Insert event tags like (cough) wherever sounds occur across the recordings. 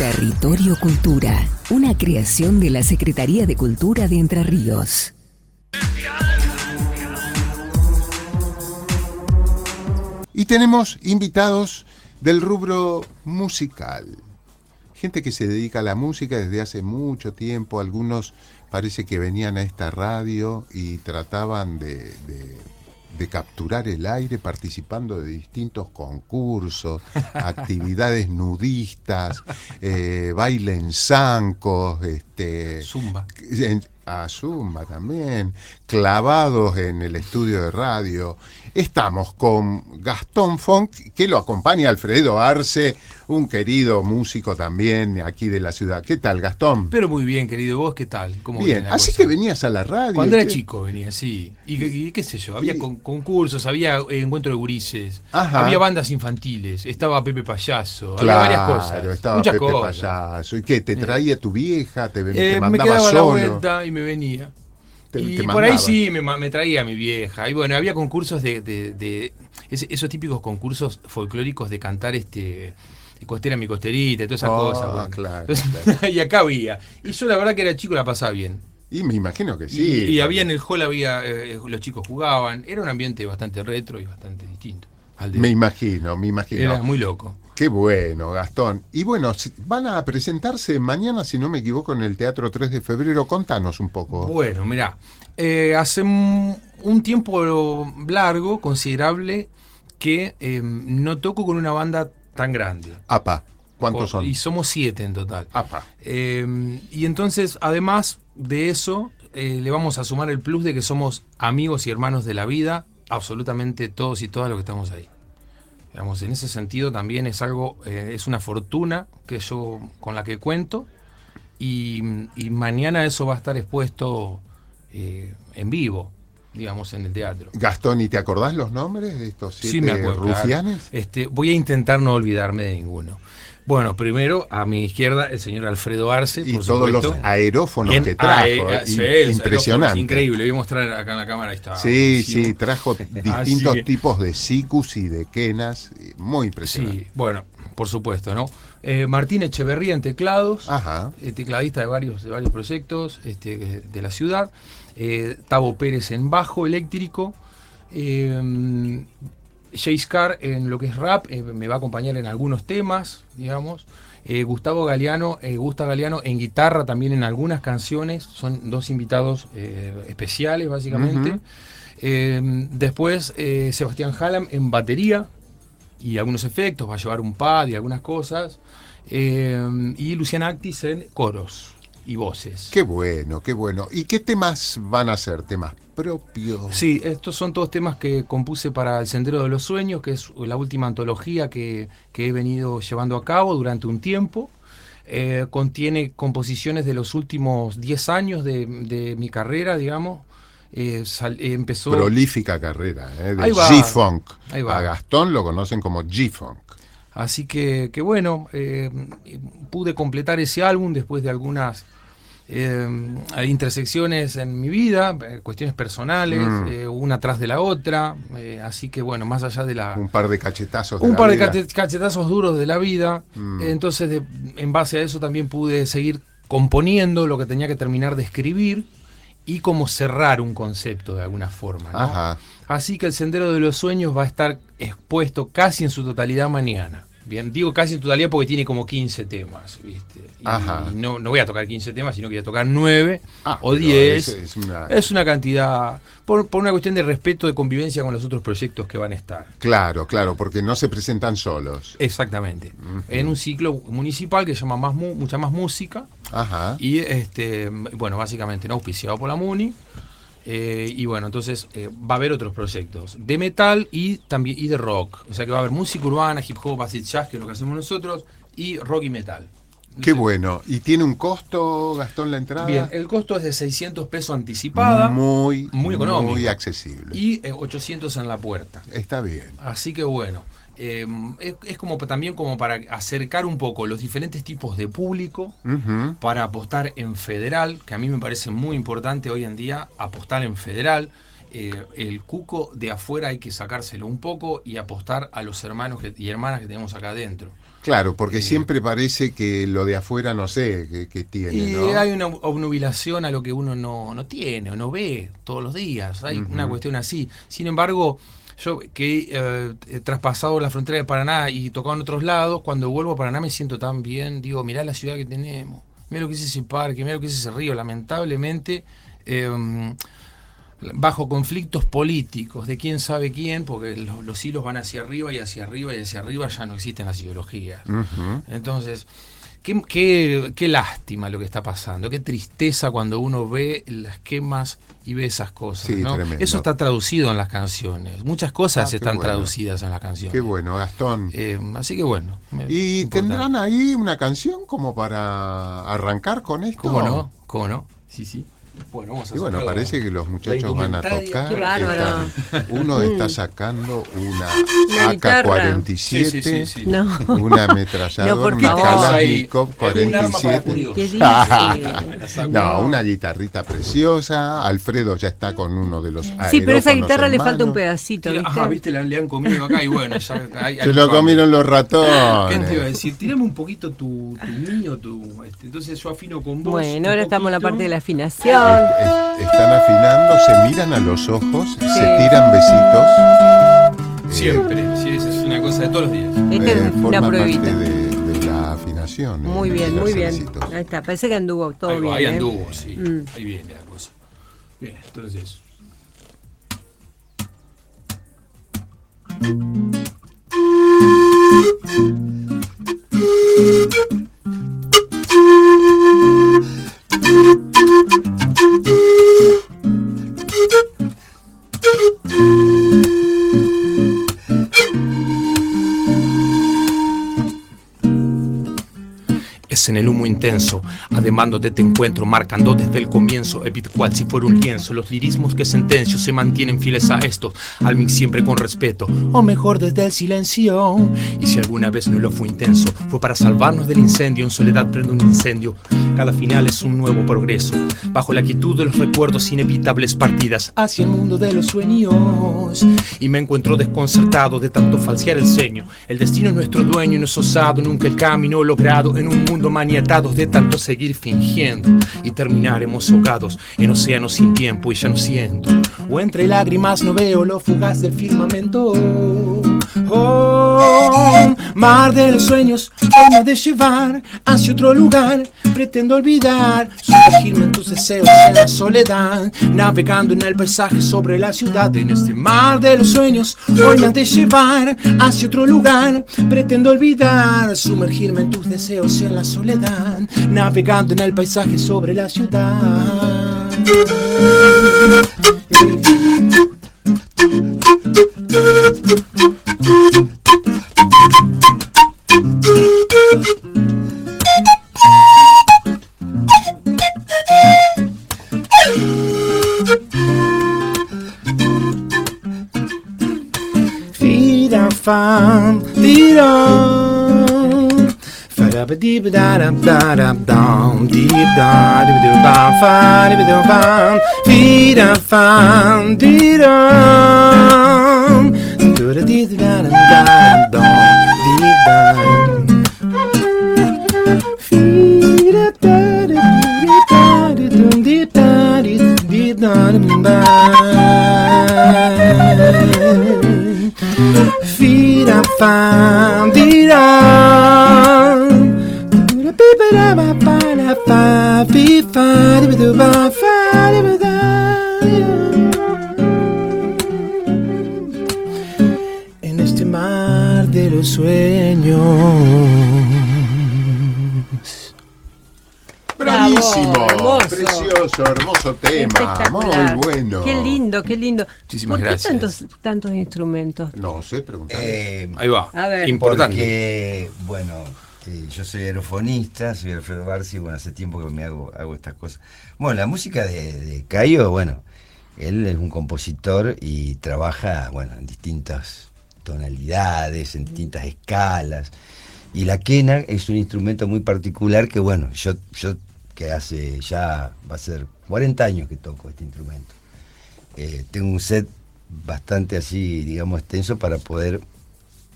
Territorio Cultura, una creación de la Secretaría de Cultura de Entre Ríos. Y tenemos invitados del rubro musical. Gente que se dedica a la música desde hace mucho tiempo. Algunos parece que venían a esta radio y trataban de, de capturar el aire participando de distintos concursos, (laughs) actividades nudistas, eh, baile en zancos, este, Zumba. en- a Zumba también, clavados en el estudio de radio. Estamos con Gastón Funk, que lo acompaña Alfredo Arce, un querido músico también aquí de la ciudad. ¿Qué tal, Gastón? Pero muy bien, querido. ¿Vos qué tal? ¿Cómo Bien, la así cosa? que venías a la radio. Cuando era chico venía, sí. Y, y qué sé yo, había Y- con- concursos, había eh, encuentro de gurises, Ajá. había bandas infantiles, estaba Pepe Payaso, Claro, había varias cosas. estaba muchas Pepe cosas. Payaso. ¿Y qué? ¿Te traía tu vieja? ¿Te, Eh, te me mandaba quedaba la solo? vuelta y me venía. Te- y te por ahí sí me, me traía a mi vieja. Y bueno, había concursos de, de- esos típicos concursos folclóricos de cantar este costera mi costerita y todas esas Oh, cosas. bueno. claro, Entonces, (laughs) y acá había. Y yo la verdad que era chico la pasaba bien. Y me imagino que sí. y, había en el hall había eh, los chicos jugaban. Era un ambiente bastante retro y bastante distinto. al de- Me imagino, me imagino. era muy loco. Qué bueno, Gastón. Y bueno, van a presentarse mañana, si no me equivoco, en el Teatro 3 de Febrero. Contanos un poco. Bueno, mirá, eh, hace un, un tiempo largo, considerable, que eh, no toco con una banda tan grande. APA. ¿Cuántos son? Y somos siete en total. APA. Eh, y entonces, además de eso, eh, le vamos a sumar el plus de que somos amigos y hermanos de la vida, absolutamente todos y todas los que estamos ahí. Digamos, en ese sentido también es algo, eh, es una fortuna que yo con la que cuento y, y mañana eso va a estar expuesto eh, en vivo, digamos, en el teatro. Gastón, ¿y te acordás los nombres de estos siete Sí, me acuerdo. claro. rufianes? Este, voy a intentar no olvidarme de ninguno. Bueno, primero a mi izquierda el señor Alfredo Arce, Y por todos los supuesto. aerófonos En- que trajo. eh, sí, impresionante. es Increíble, voy a mostrar acá en la cámara. Está. Sí, buenísimo. sí, trajo (laughs) distintos que- tipos de sicus y de quenas. Muy impresionante. Sí, bueno, por supuesto, ¿no? Eh, Martín Echeverría en teclados, Ajá. eh, tecladista de varios, de varios proyectos este, de la ciudad. Eh, Tavo Pérez en bajo eléctrico. Eh, Jace Carr en lo que es rap, eh, me va a acompañar en algunos temas, digamos. Eh, Gustavo Galeano, eh, Gusta Galeano en guitarra también en algunas canciones. Son dos invitados especiales, básicamente. Después Sebastián Hallam en batería y algunos efectos, va a llevar un pad y algunas cosas. Y Luciana Actis en coros y voces. Qué bueno, qué bueno. ¿Y qué temas van a ser? ¿Temas propios? Sí, estos son todos temas que compuse para El Sendero de los Sueños, que es la última antología que, que he venido llevando a cabo durante un tiempo. Eh, contiene composiciones de los últimos 10 años de, de mi carrera, digamos. Eh, sal- eh, empezó... Prolífica carrera, ¿eh? de. G-Funk. A Gastón lo conocen como G-Funk. Así que, que bueno, eh, pude completar ese álbum después de algunas eh, intersecciones en mi vida, eh, cuestiones personales, Mm. eh, una tras de la otra. así que bueno, más allá de la... Un par de cachetazos. de un la par de vida. cachetazos duros de la vida. Mm. Entonces, de- en base a eso también pude seguir componiendo lo que tenía que terminar de escribir y como cerrar un concepto de alguna forma. ¿no? Ajá. Así que el Sendero de los Sueños va a estar expuesto casi en su totalidad mañana. Bien, digo casi en totalidad porque tiene como 15 temas, ¿viste? Y Ajá. no, no voy a tocar 15 temas, sino que voy a tocar 9 Ah, o pero 10. es- una- Es una cantidad, por, por una cuestión de respeto, de convivencia con los otros proyectos que van a estar. Claro, claro, porque no se presentan solos. Exactamente. En un ciclo municipal que se llama más Mu- Mucha Más Música. Ajá. Y este, bueno, básicamente no auspiciado por la MUNI. Eh, y bueno, entonces eh, va a haber otros proyectos de metal y también y de rock. O sea que va a haber música urbana, hip hop, acid jazz, que es lo que hacemos nosotros, y rock y metal. Qué bueno. ¿Y tiene un costo, Gastón, la entrada? Bien, el costo es de 600 pesos anticipada Muy, muy económico. Muy accesible. y eh, 800 en la puerta. Está bien. Así que bueno, eh, es, es como también como para acercar un poco los diferentes tipos de público para apostar en federal, que a mí me parece muy importante hoy en día apostar en federal eh, el cuco de afuera hay que sacárselo un poco y apostar a los hermanos y hermanas que tenemos acá adentro. Claro, porque siempre parece que lo de afuera no sé qué, tiene. Y hay una obnubilación a lo que uno no, no tiene o no ve todos los días. Hay una cuestión así. Sin embargo, yo que eh, he traspasado la frontera de Paraná y tocado en otros lados, cuando vuelvo a Paraná me siento tan bien. Digo, mirá la ciudad que tenemos, mirá lo que es ese parque, mirá lo que es ese río. Lamentablemente. Em, bajo conflictos políticos de quién sabe quién, porque los, hilos van hacia arriba y hacia arriba y hacia arriba ya no existen las ideologías. Entonces, qué, qué, qué, lástima lo que está pasando, qué tristeza cuando uno ve las quemas y ve esas cosas. Eso está traducido en las canciones. Muchas cosas ah, están traducidas en las canciones. Qué bueno, Gastón. Eh, así que bueno. ¿Y tendrán ahí una canción como para arrancar con esto? ¿Cómo no? ¿Cómo no? Sí, sí. Bueno, vamos a y bueno, parece que los muchachos van a tocar. uno está sacando una, AK-47, una ametralladora, una Kalashnikov (laughs) 47. no, una guitarrita preciosa. Alfredo ya está con uno de los Sí, pero esa guitarra le falta un pedacito. ¿viste? Ajá, viste, le han comido acá y bueno, ya, (laughs) Se lo comieron los ratones. ¿Qué te iba a decir? Tirame un poquito tu, tu niño, tu, este, entonces yo afino con vos. Bueno, ahora estamos en la parte de la afinación están afinando, se miran a los ojos, se tiran besitos. Siempre, sí, esa es una cosa de todos los días. Esta es una pruebita. De, la afinación. Muy bien, muy bien. Ahí está, parece que anduvo todo bien. Ahí ¿eh? anduvo, sí. Mm. Ahí viene la cosa. Bien, entonces. Ademándote te encuentro, marcando desde el comienzo, evit cual si fuera un lienzo, los lirismos que sentencio se mantienen fieles a esto, al mí siempre con respeto, o mejor desde el silencio, y si alguna vez no lo fue intenso, fue para salvarnos del incendio, en soledad prende un incendio, cada final es un nuevo progreso, bajo la quietud de los recuerdos inevitables partidas hacia el mundo de los sueños, y me encuentro desconcertado de tanto falsear el ceño, el destino es nuestro dueño y no es osado, nunca el camino logrado en un mundo maniatados de tanto seguir y terminaremos ahogados en océanos sin tiempo y ya no siento. O entre lágrimas no veo lo fugaz del firmamento. Oh, mar de los sueños, forma de llevar hacia otro lugar. Pretendo olvidar, sumergirme en tus deseos en la soledad, navegando en el paisaje sobre la ciudad. En este mar de los sueños, forma de llevar hacia otro lugar. Pretendo olvidar, sumergirme en tus deseos en la soledad, navegando en el paisaje sobre la ciudad. Fira, fã, en este mar de los sueños. Bravísimo, precioso, hermoso tema, muy bueno. Qué lindo, qué lindo. Muchísimas ¿Por qué gracias. tantos, tantos instrumentos? No sé, preguntar. Eh, Ahí va. A ver. Importante. Porque, bueno, eh, yo soy aerofonista, soy Alfredo Barci, bueno, hace tiempo que me hago, hago estas cosas. Bueno, la música de, de Cayo, bueno, él es un compositor y trabaja, bueno, en distintas tonalidades, en distintas escalas. Y la quena es un instrumento muy particular que, bueno, yo, yo que hace ya, va a ser 40 años que toco este instrumento. eh, tengo un set bastante así, digamos, extenso para poder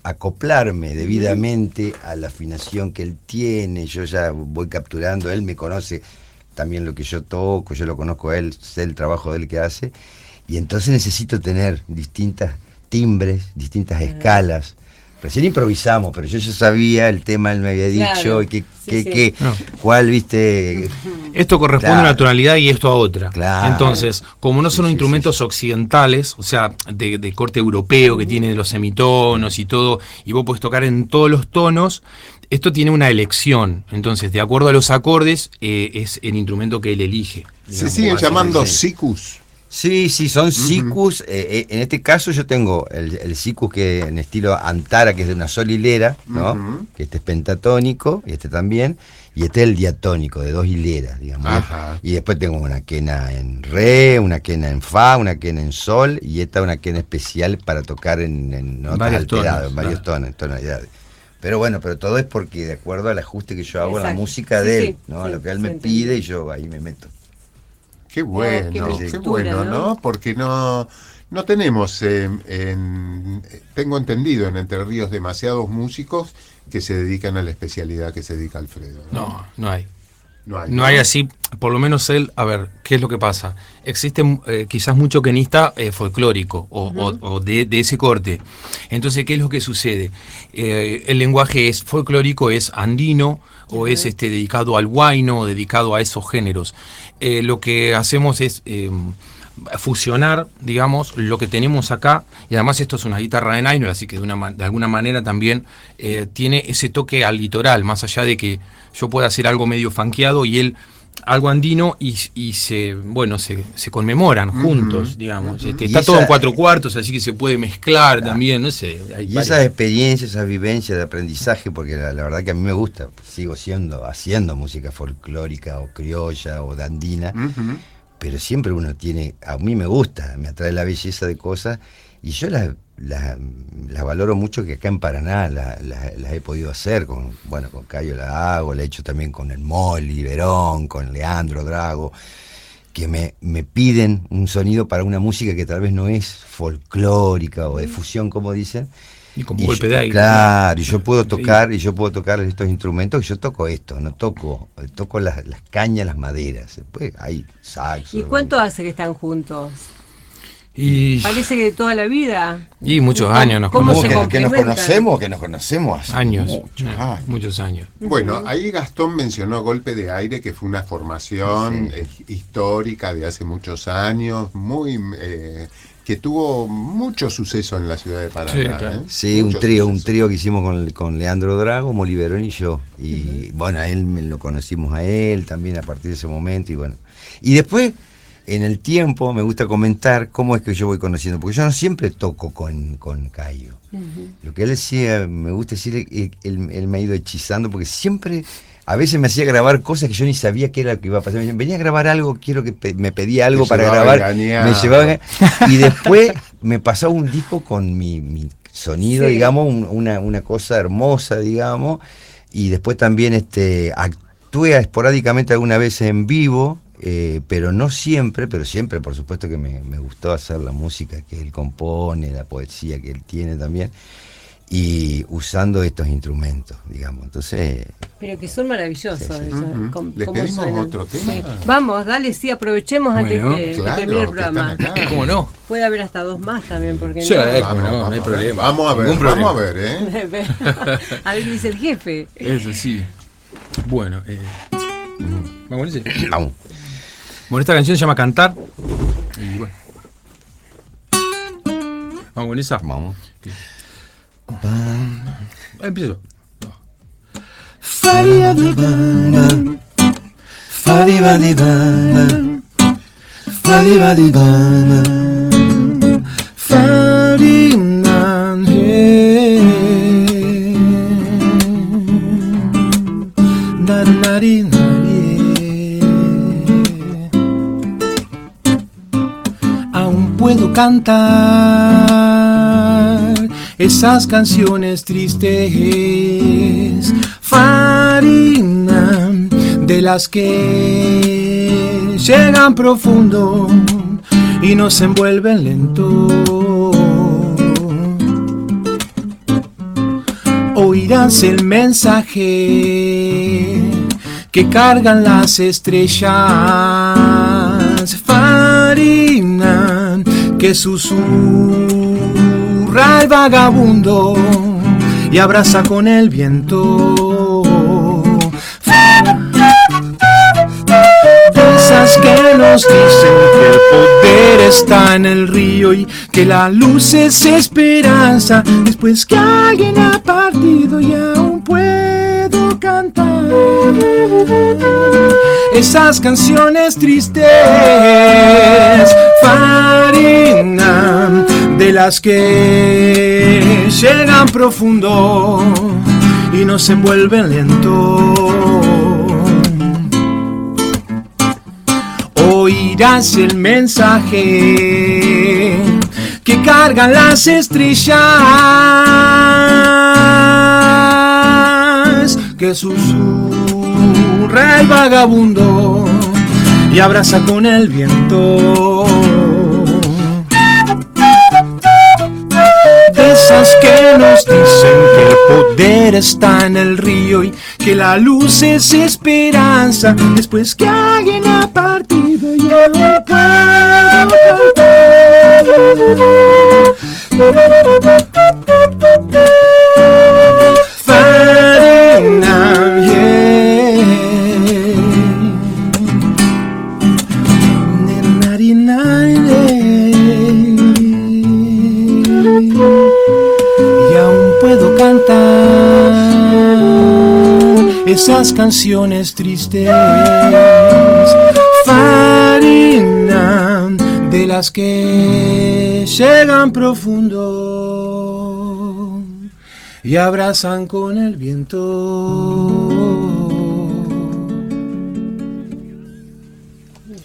acoplarme debidamente a la afinación que él tiene, yo ya voy capturando, él me conoce también lo que yo toco, yo lo conozco a él, sé el trabajo de él que hace, y entonces necesito tener distintas timbres, distintas escalas, Recién improvisamos, pero yo ya sabía el tema, él me había dicho, y que, cuál, viste. Esto corresponde a una tonalidad y esto a otra. Entonces, como no son instrumentos occidentales, o sea, de, corte europeo, que tienen los semitonos y todo, y vos podés tocar en todos los tonos, esto tiene una elección. Entonces, de acuerdo a los acordes, eh, es el instrumento que él elige. Se siguen llamando sicus. Sí, sí, son sicus. Eh, eh, en este caso yo tengo el, el sicus que en estilo antara, que es de una sola hilera, ¿no? Que este es pentatónico, y este también, y este es el diatónico, de dos hileras, digamos. Y después tengo una quena en re, una quena en fa, una quena en sol, y esta una quena especial para tocar en, en notas alteradas, en varios tonos, en tonalidades. Pero bueno, pero todo es porque de acuerdo al ajuste que yo hago en la música de él, ¿no? lo que él me pide y yo ahí me meto. Qué bueno, qué, bueno, ¿no? Porque no, no tenemos, en, tengo entendido, en Entre Ríos demasiados músicos que se dedican a la especialidad que se dedica Alfredo. No, no, hay. No hay, no hay así, por lo menos él, a ver, ¿qué es lo que pasa? Existe eh, quizás mucho quenista eh, folclórico o, de, ese corte. Entonces, ¿qué es lo que sucede? Eh, el lenguaje es folclórico, es andino o es este, dedicado al guayno, dedicado a esos géneros. Eh, lo que hacemos es eh, fusionar, digamos, lo que tenemos acá, y además esto es una guitarra de nylon, así que de, una, de alguna manera también eh, tiene ese toque al litoral, más allá de que yo pueda hacer algo medio fanqueado y él algo andino y, se bueno se, conmemoran juntos digamos. Este, está todo en cuatro cuartos así que se puede mezclar también no sé y esas experiencias esas vivencias de aprendizaje porque la, verdad que a mí me gusta sigo siendo haciendo música folclórica o criolla o dandina pero siempre uno tiene a mí me gusta me atrae la belleza de cosas y yo las las la valoro mucho que acá en Paraná las he podido hacer, con, bueno, con Cayo la hago, la he hecho también con el Molly, Verón, con Leandro Drago, que me, me piden un sonido para una música que tal vez no es folclórica o de fusión, como dicen. Y con golpe de aire. Claro, y yo puedo tocar, y yo puedo tocar estos instrumentos, y yo toco esto, no toco, toco las, las cañas, las maderas. Después hay saxo. ¿Y cuánto hace que están juntos? Parece que de toda la vida. Y muchos años nos conocemos. Que, nos conocemos, que nos conocemos años, muchos, años. Bueno, ahí Gastón mencionó Golpe de Aire, que fue una formación eh, histórica de hace muchos años, muy eh, que tuvo mucho suceso en la ciudad de Paraná. Sí, ¿eh? un trío, un trío que hicimos con, con Leandro Drago, Moliverón y yo. Y bueno, a él lo conocimos a él también a partir de ese momento y bueno. Y después en el tiempo me gusta comentar cómo es que yo voy conociendo, porque yo no siempre toco con, con Cayo. Lo que él decía, me gusta decir, él, me ha ido hechizando, porque siempre, a veces me hacía grabar cosas que yo ni sabía qué era lo que iba a pasar. venía a grabar algo, quiero que me pedía algo para grabar. Me llevaba, y (laughs) después me pasó un disco con mi, sonido, digamos, una, una cosa hermosa, digamos. Y después también este, actué esporádicamente alguna vez en vivo eh, pero no siempre, pero siempre por supuesto que me, gustó hacer la música que él compone, la poesía que él tiene también, y usando estos instrumentos, digamos. Entonces. Pero que son maravillosos. ¿Les pedimos otro tema? Vamos, dale, sí, aprovechemos antes que, termine el programa. ¿Cómo no? Puede haber hasta dos más también, porque sí, no, no, hay problema. Vamos a ver, vamos a ver, ¿eh? (laughs) a ver, dice el jefe. Eso sí. Bueno, eh, vamos a ver. Vamos. Bueno, esta canción se llama Cantar. Y bueno. Vamos con esa. Vamos. Empiezo. puedo cantar esas canciones tristes, farina de las que llegan profundo y nos envuelven lento. Oirás el mensaje que cargan las estrellas. Que susurra el vagabundo y abraza con el viento. Esas que nos dicen que el poder está en el río y que la luz es esperanza después que alguien ha partido y aún puedo cantar esas canciones tristes de las que llegan profundo y nos envuelven lento. Oirás el mensaje que cargan las estrellas que susurra el vagabundo y abraza con el viento. Que nos dicen que el poder está en el río y que la luz es esperanza. Después que alguien ha partido esas canciones tristes, farina de las que llegan profundo y abrazan con el viento.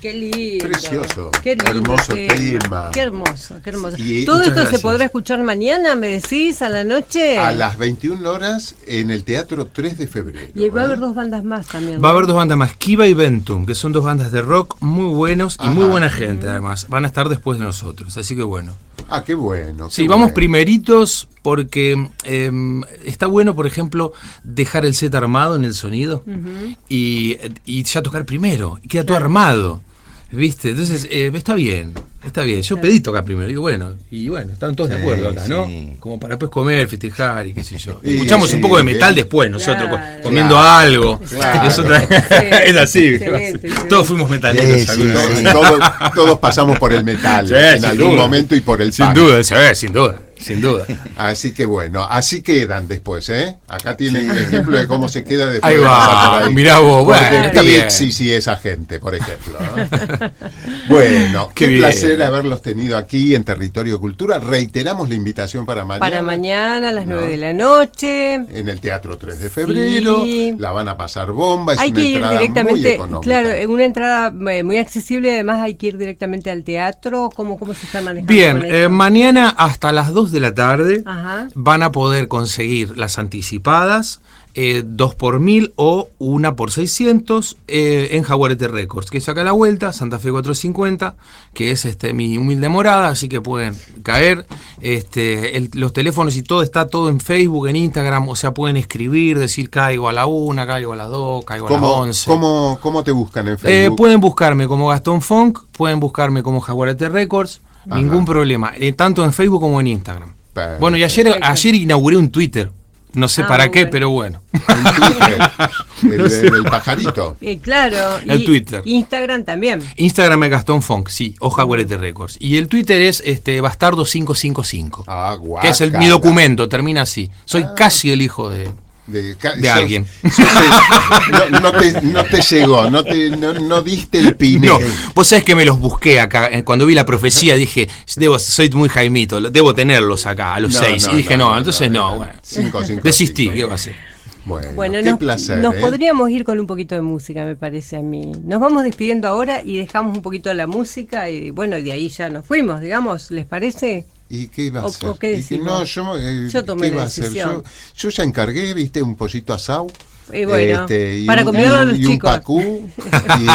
Qué lindo. Precioso. Qué lindo, hermoso qué, tema. Qué hermoso, qué hermoso. Y- ¿Todo esto se podrá escuchar mañana, me decís, a la noche? A las 21 horas en el Teatro 3 de febrero. Y va a ¿eh? haber dos bandas más también. Va a haber dos bandas más, Kiva y Ventum, que son dos bandas de rock muy buenos y muy buena gente además. Van a estar después de nosotros, así que bueno. Ah, qué bueno. Sí, qué vamos bueno. primeritos porque em, está bueno, por ejemplo, dejar el set armado en el sonido y, y ya tocar primero. Y queda todo armado. ¿Viste? Entonces, eh, está bien, está bien. Yo pedí tocar primero, digo, bueno, y bueno, están todos de Sí, acuerdo acá, ¿no? sí. Como para después comer, festejar y qué sé yo. Y Escuchamos sí, un poco de metal bien. después nosotros, Claro. comiendo Claro. algo. Claro. Es, otra- es así. Todos fuimos metaleros. Sí, sí, sí. Todos, todos pasamos por el metal (laughs) Sí, en algún duda. momento y por el Sin duda, sí, sin duda, sin duda. Así que bueno, así quedan después, ¿eh? Acá tienen el ejemplo de cómo se queda después Ahí de va, por ahí. mirá vos, bueno. Pixies y esa gente, por ejemplo. ¿no? (laughs) bueno, qué, Qué bien. placer haberlos tenido aquí en Territorio Cultura. Reiteramos la invitación para mañana. Para mañana a las No. 9 de la noche. En el Teatro 3 de febrero. Sí. La van a pasar bomba. Es Hay una que ir entrada muy directamente, económica. claro, en una entrada eh, muy accesible, además hay que ir directamente al teatro. ¿Cómo, cómo se está manejando? Bien, eh, mañana hasta las 2 de la tarde Ajá. van a poder conseguir las anticipadas, eh, dos por mil o una por 600 eh, en Jaguarete Records, que es acá a la vuelta, Santa Fe 450, que es este mi humilde morada, así que pueden caer. Este, el- los teléfonos y todo está todo en Facebook, en Instagram, o sea, pueden escribir, decir caigo a la una, caigo a las dos, caigo a las ¿Cómo, 11. cómo, cómo te buscan en Eh, Facebook? pueden buscarme como Gastón Funk, pueden buscarme como Jaguarete Records, Ajá. ningún problema, eh, tanto en Facebook como en Instagram. Perfecto. Bueno, y ayer, ayer inauguré un Twitter, no sé Ah, para qué, bueno. pero bueno. En Twitter, (laughs) el, el pajarito. Eh, claro. El y Twitter. Instagram también. Instagram es Gastón Funk, sí, o Jaguarete Records. Y el Twitter es este Bastardo 555, Ah, que es el, mi documento, termina así. Soy Ah. casi el hijo de... de, ca- de sos- alguien. sos no, no te, no te llegó, no, te, no, no diste el pine. No, vos sabés que me los busqué acá. eh, Cuando vi la profecía dije, debo, soy muy Jaimito, debo tenerlos acá a los No, seis. no, y dije, no, no, no, entonces no, no, no. bueno. Cinco, cinco, Desistí, cinco. ¿qué va a hacer? Bueno, Bueno, qué nos, placer. nos ¿eh? podríamos ir con un poquito de música, me parece a mí. Nos vamos despidiendo ahora y dejamos un poquito la música y bueno, de ahí ya nos fuimos, digamos, ¿les parece? ¿Y qué iba a o- hacer? o qué Y que no, yo, eh, Yo tomé ¿qué la iba a hacer? decisión. Yo, yo ya encargué, viste, un pollito asado. Y bueno, Este, y para un- a los y un chicos. pacú,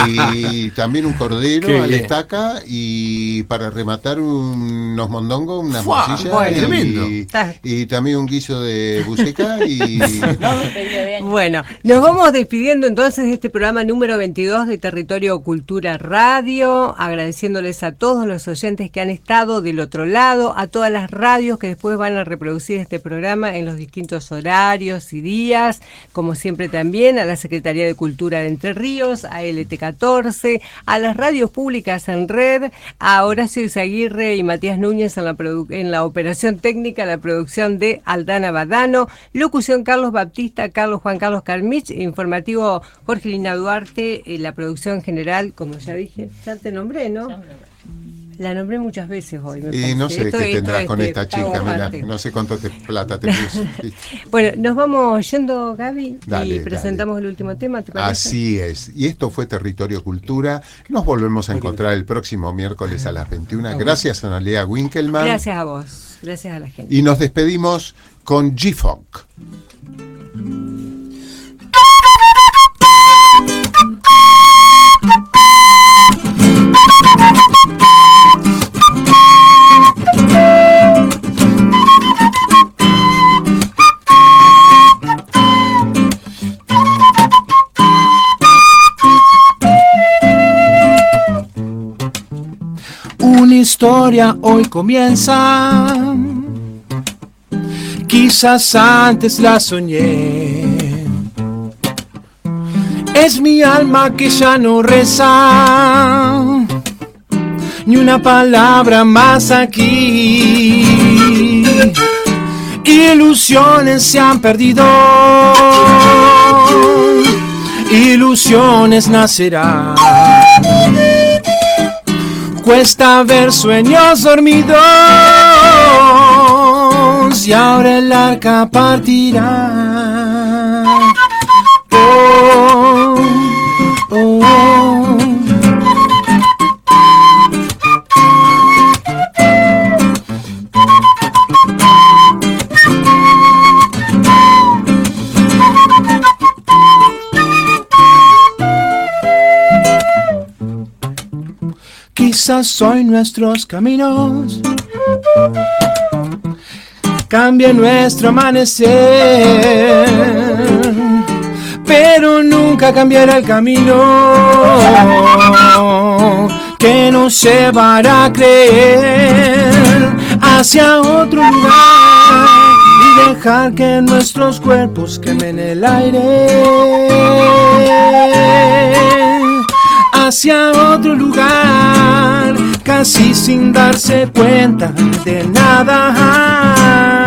y (laughs) también un cordero Qué a la estaca, y para rematar unos mondongos, una ¡Fua! morcilla, Bueno, tremendo. y, Está. y también un guiso de buceca, y (laughs) Bueno, nos vamos despidiendo entonces de este programa número 22 de Territorio Cultura Radio, agradeciéndoles a todos los oyentes que han estado del otro lado, a todas las radios que después van a reproducir este programa en los distintos horarios y días, como siempre también a la Secretaría de Cultura de Entre Ríos, a LT14, a las radios públicas en red, a Horacio Izaguirre y Matías Núñez en la, en la operación técnica, la producción de Aldana Badano, locución Carlos Baptista, Carlos Juan Carlos Carmich, informativo Jorge Lina Duarte, eh, la producción general, como ya dije, ya te nombré, ¿no? La nombré muchas veces hoy. me y no sé Esto- qué esto tendrás con esta chica, mira, no sé cuánto te, plata te puso. (laughs) Bueno, nos vamos yendo, Gaby, Dale, y presentamos el último tema. Así es. Y esto fue Territorio Cultura. Nos volvemos a encontrar el próximo miércoles a las 21. Gracias a Analea Winkelmann. Gracias a vos, gracias a la gente. Y nos despedimos con G-Funk. Historia hoy comienza. Quizás antes la soñé. Es mi alma que ya no reza. Ni una palabra más aquí. Ilusiones se han perdido. Ilusiones nacerán. Cuesta ver sueños dormidos y ahora el arca partirá. Oh, oh, oh. Quizás hoy nuestros caminos. Cambie nuestro amanecer, pero nunca cambiará el camino que nos llevará a creer hacia otro lugar y dejar que nuestros cuerpos quemen el aire hacia otro lugar, casi sin darse cuenta de nada.